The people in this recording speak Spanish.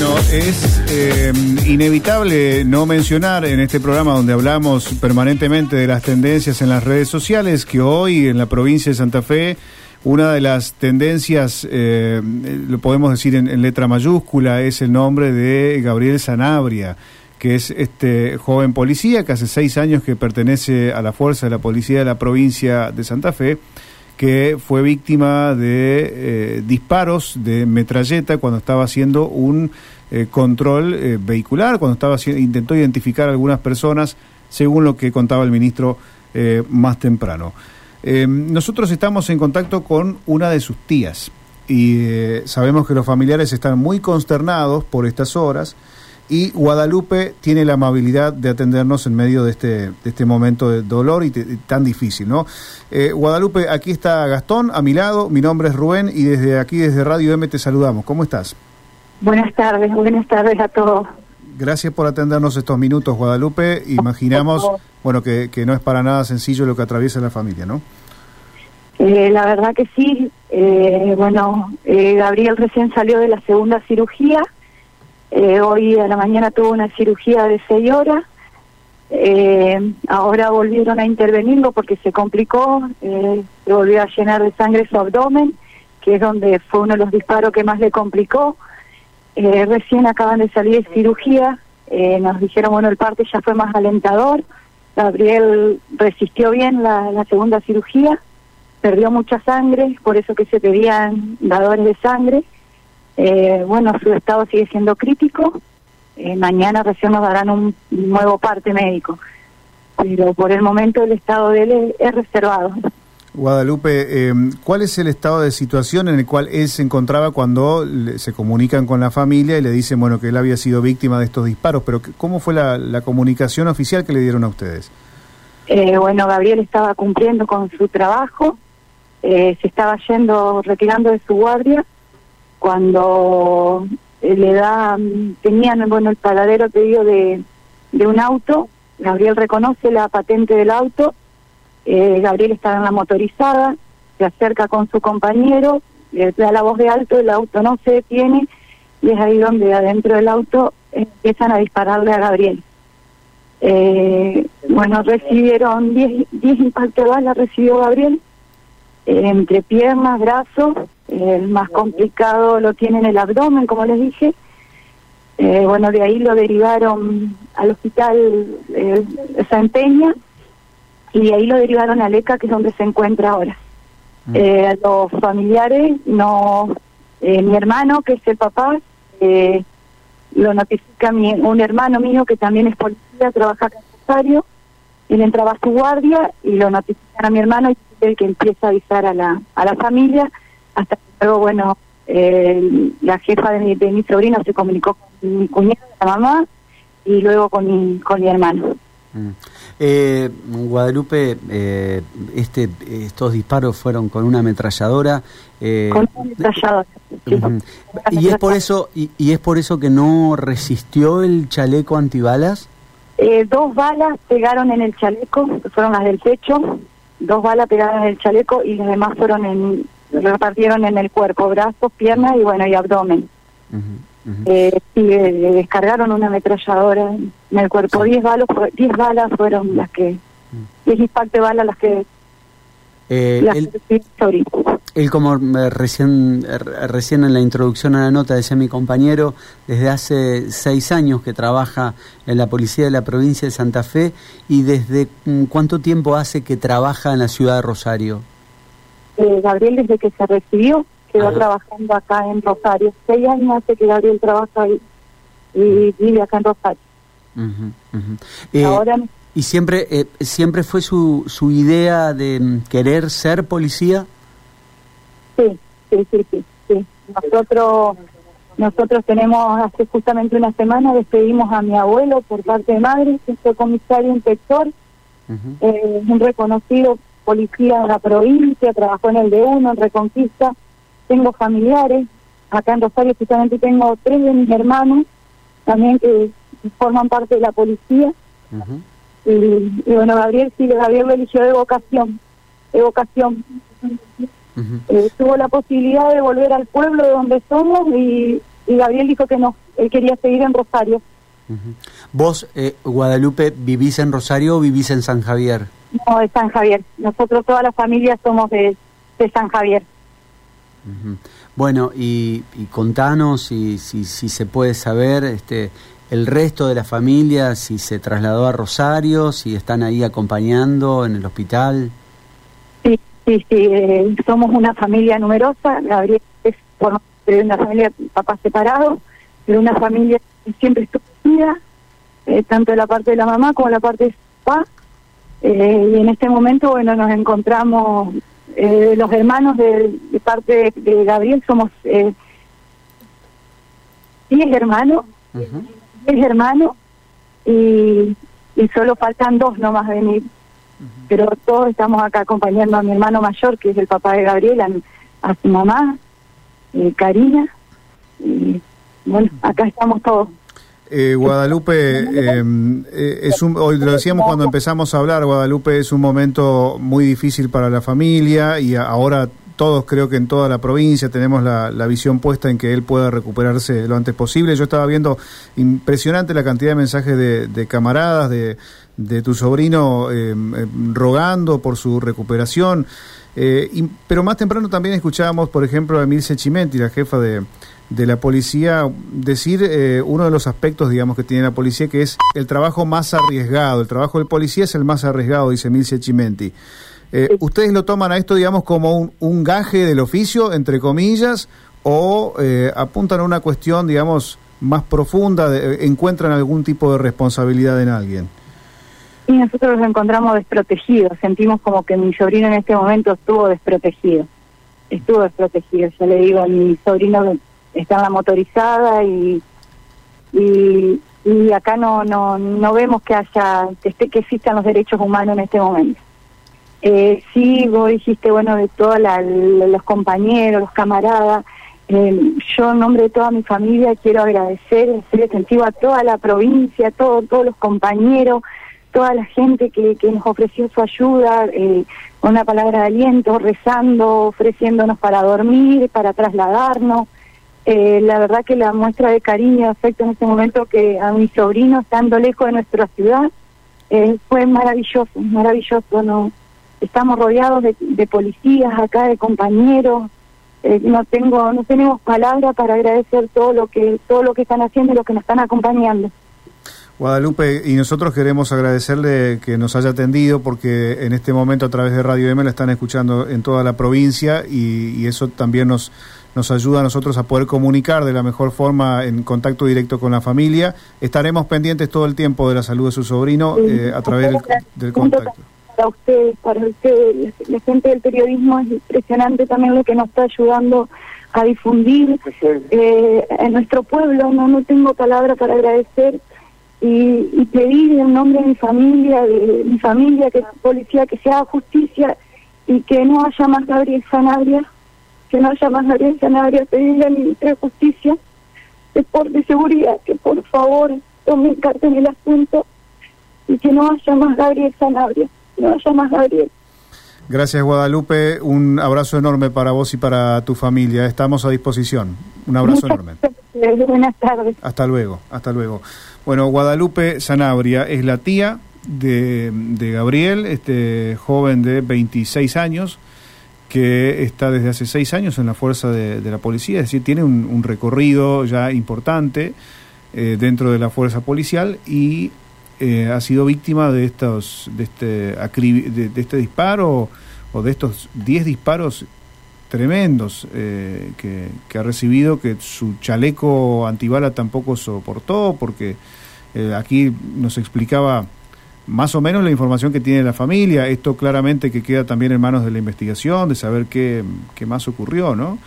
Bueno, es eh, inevitable no mencionar en este programa donde hablamos permanentemente de las tendencias en las redes sociales que hoy en la provincia de Santa Fe una de las tendencias, eh, lo podemos decir en, letra mayúscula, es el nombre de Gabriel Sanabria, que es este joven policía que hace seis años que pertenece a la fuerza de la policía de la provincia de Santa Fe que fue víctima de eh, disparos de metralleta cuando estaba haciendo un eh, control eh, vehicular, cuando estaba intentó identificar a algunas personas, según lo que contaba el ministro más temprano. nosotros estamos en contacto con una de sus tías y sabemos que los familiares están muy consternados por estas horas y Guadalupe tiene la amabilidad de atendernos en medio de este, de este momento de dolor y, tan difícil, ¿no? Eh, Guadalupe, aquí está Gastón, a mi lado, mi nombre es Rubén y desde aquí, desde Radio M, te saludamos. ¿Cómo estás? Buenas tardes, buenas tardes a todos. Gracias por atendernos estos minutos, Guadalupe. Imaginamos, bueno, que, que no es para nada sencillo lo que atraviesa la familia, ¿no? Eh, la verdad que sí. Eh, bueno, Gabriel recién salió de la segunda cirugía eh, hoy a la mañana tuvo una cirugía de seis horas. Eh, ahora volvieron a intervenirlo porque se complicó, eh, se volvió a llenar de sangre su abdomen, que es donde fue uno de los disparos que más le complicó. recién acaban de salir de cirugía, nos dijeron, bueno, el parte ya fue más alentador. Gabriel resistió bien la, la segunda cirugía, perdió mucha sangre, por eso que se pedían dadores de sangre. Eh, bueno, su estado sigue siendo crítico. Eh, mañana recién nos darán un nuevo parte médico. Pero por el momento el estado de él es, reservado. Guadalupe, eh, ¿cuál es el estado de situación en el cual él se encontraba cuando se comunican con la familia y le dicen, bueno, que él había sido víctima de estos disparos? Pero ¿cómo fue la, comunicación oficial que le dieron a ustedes? bueno, Gabriel estaba cumpliendo con su trabajo, se estaba yendo, retirando de su guardia cuando eh, le da, tenían bueno el paradero pedido de, de un auto, Gabriel reconoce la patente del auto, eh, Gabriel está en la motorizada, se acerca con su compañero, le da la voz de alto, el auto no se detiene y es ahí donde adentro del auto empiezan a dispararle a Gabriel. Eh, bueno, recibieron 10 impactos de bala, recibió Gabriel, entre piernas, brazos, el más complicado lo tiene en el abdomen, como les dije. Eh, bueno, de ahí lo derivaron al hospital eh, Santeña y de ahí lo derivaron a Leca, que es donde se encuentra ahora. Mm. Eh, los familiares, no, eh, mi hermano, que es el papá, lo notifica mi, un hermano mío que también es policía, trabaja en Rosario, él entraba a su guardia y lo notifican a mi hermano y es el que empieza a avisar a la, a la familia hasta luego, bueno, eh, la jefa de mi, de mi sobrino se comunicó con mi cuñada, la mamá, y luego con mi, con mi hermano. Mm. Eh, Guadalupe, eh, este, estos disparos fueron con una ametralladora. Eh, con una ametralladora. y es por eso y, y, es por eso que no resistió el chaleco antibalas. Eh, dos balas pegaron en el chaleco, fueron las del pecho. Dos balas pegaron en el chaleco y las demás fueron en repartieron en el cuerpo, brazos, piernas y bueno, y abdomen. Eh, y descargaron una ametralladora en el cuerpo. 10 balas, diez balas fueron las que, 10 impactos de balas las que... Eh, él, como eh, recién, recién en la introducción a la nota decía mi compañero, desde hace seis años que trabaja en la policía de la provincia de Santa Fe y desde mm, cuánto tiempo hace que trabaja en la ciudad de Rosario. Eh, Gabriel desde que se recibió quedó trabajando acá en Rosario. Seis años hace que Gabriel trabaja ahí y vive acá en Rosario. Eh, Ahora ¿Y siempre eh, siempre fue su, su idea de mm, querer ser policía? Sí, sí, sí, sí. Nosotros, nosotros tenemos, hace justamente una semana despedimos a mi abuelo por parte de madre, que fue comisario inspector, un reconocido policía de la provincia, trabajó en el D1, en Reconquista, tengo familiares, acá en Rosario justamente tengo tres de mis hermanos también que forman parte de la policía. y, bueno, Gabriel sí, Gabriel eligió de vocación, de vocación. Eh, tuvo la posibilidad de volver al pueblo de donde somos y, y Gabriel dijo que no, él quería seguir en Rosario. ¿Vos, eh, Guadalupe, vivís en Rosario o vivís en San Javier? No, de San Javier. Nosotros, toda la familia, somos de, de San Javier. Bueno, y, y contanos si, si, si, se puede saber este, el resto de la familia, si se trasladó a Rosario, si están ahí acompañando en el hospital. Sí, sí, sí, eh, somos una familia numerosa. Gabriel es por de una familia de papás separados, de una familia que siempre estuvo unida, eh, tanto de la parte de la mamá como de la parte de su papá. Eh, y en este momento, bueno, nos encontramos eh, los hermanos de, parte de, Gabriel somos eh, diez hermanos, diez hermanos y, solo faltan dos nomás venir. Pero todos estamos acá acompañando a mi hermano mayor, que es el papá de Gabriel, a, su mamá, eh, Karina. Y bueno, acá estamos todos. Eh, Guadalupe, em, eh, es un, hoy lo decíamos cuando empezamos a hablar, Guadalupe es un momento muy difícil para la familia y ahora todos creo que en toda la provincia tenemos la, visión puesta en que él pueda recuperarse lo antes posible. Yo estaba viendo impresionante la cantidad de mensajes de, camaradas, de, de, tu sobrino em, em, rogando por su recuperación. Eh, pero más temprano también escuchábamos, por ejemplo, a Emilce Chimenti, la jefa de de la policía decir eh, uno de los aspectos, digamos, que tiene la policía, que es el trabajo más arriesgado. El trabajo del policía es el más arriesgado, dice Milcia Chimenti. Eh, ¿Ustedes lo toman a esto, digamos, como un, un gaje del oficio, entre comillas, o eh, apuntan a una cuestión, digamos, más profunda, encuentran algún tipo de responsabilidad en alguien? Y nosotros nos encontramos desprotegidos, sentimos como que mi sobrino en este momento estuvo desprotegido, estuvo desprotegido. Yo le digo a mi sobrino está en la motorizada y, y, acá no, no, no vemos que haya, que, que existan los derechos humanos en este momento. Eh, sí, vos dijiste, bueno, de todos los compañeros, los camaradas, eh, yo en nombre de toda mi familia quiero agradecer en serio sentido a toda la provincia, a todo, todos los compañeros, toda la gente que, que nos ofreció su ayuda, eh, una palabra de aliento, rezando, ofreciéndonos para dormir, para trasladarnos. Eh, la verdad que la muestra de cariño y afecto en este momento que a mi sobrino, estando lejos de nuestra ciudad, eh, fue maravilloso, maravilloso. no Estamos rodeados de, policías acá, de compañeros. Eh, no tengo no tenemos palabras para agradecer todo lo que todo lo que están haciendo y lo que nos están acompañando. Guadalupe, y nosotros queremos agradecerle que nos haya atendido porque en este momento a través de Radio M la están escuchando en toda la provincia y eso también nos nos ayuda a nosotros a poder comunicar de la mejor forma en contacto directo con la familia. Estaremos pendientes todo el tiempo de la salud de su sobrino eh, a través del, contacto. Para ustedes, para ustedes, la, gente del periodismo es impresionante también lo que nos está ayudando a difundir eh, en nuestro pueblo. No, no tengo palabra para agradecer y, y, pedir en nombre de mi familia, de mi familia, que la policía, que se haga justicia y que no haya más Gabriel Sanabria que no haya más nadie Sanabria, pedirle al ministro de Justicia, de, por, de Seguridad, que por favor tomen carta en el asunto y que no haya más Gabriel Sanabria, no haya más Gabriel. Gracias Guadalupe, un abrazo enorme para vos y para tu familia. Estamos a disposición. Un abrazo enorme. Buenas tardes. Hasta luego, hasta luego. Bueno, Guadalupe Sanabria es la tía de, de Gabriel, este joven de 26 años que está desde hace seis años en la fuerza de, la policía, es decir, tiene un, recorrido ya importante eh, dentro de la fuerza policial y eh, ha sido víctima de estos de este de, este disparo o de estos diez disparos tremendos eh, que, ha recibido que su chaleco antibala tampoco soportó porque aquí nos explicaba más o menos la información que tiene la familia. Esto claramente que queda también en manos de la investigación, de saber qué, qué más ocurrió, ¿no?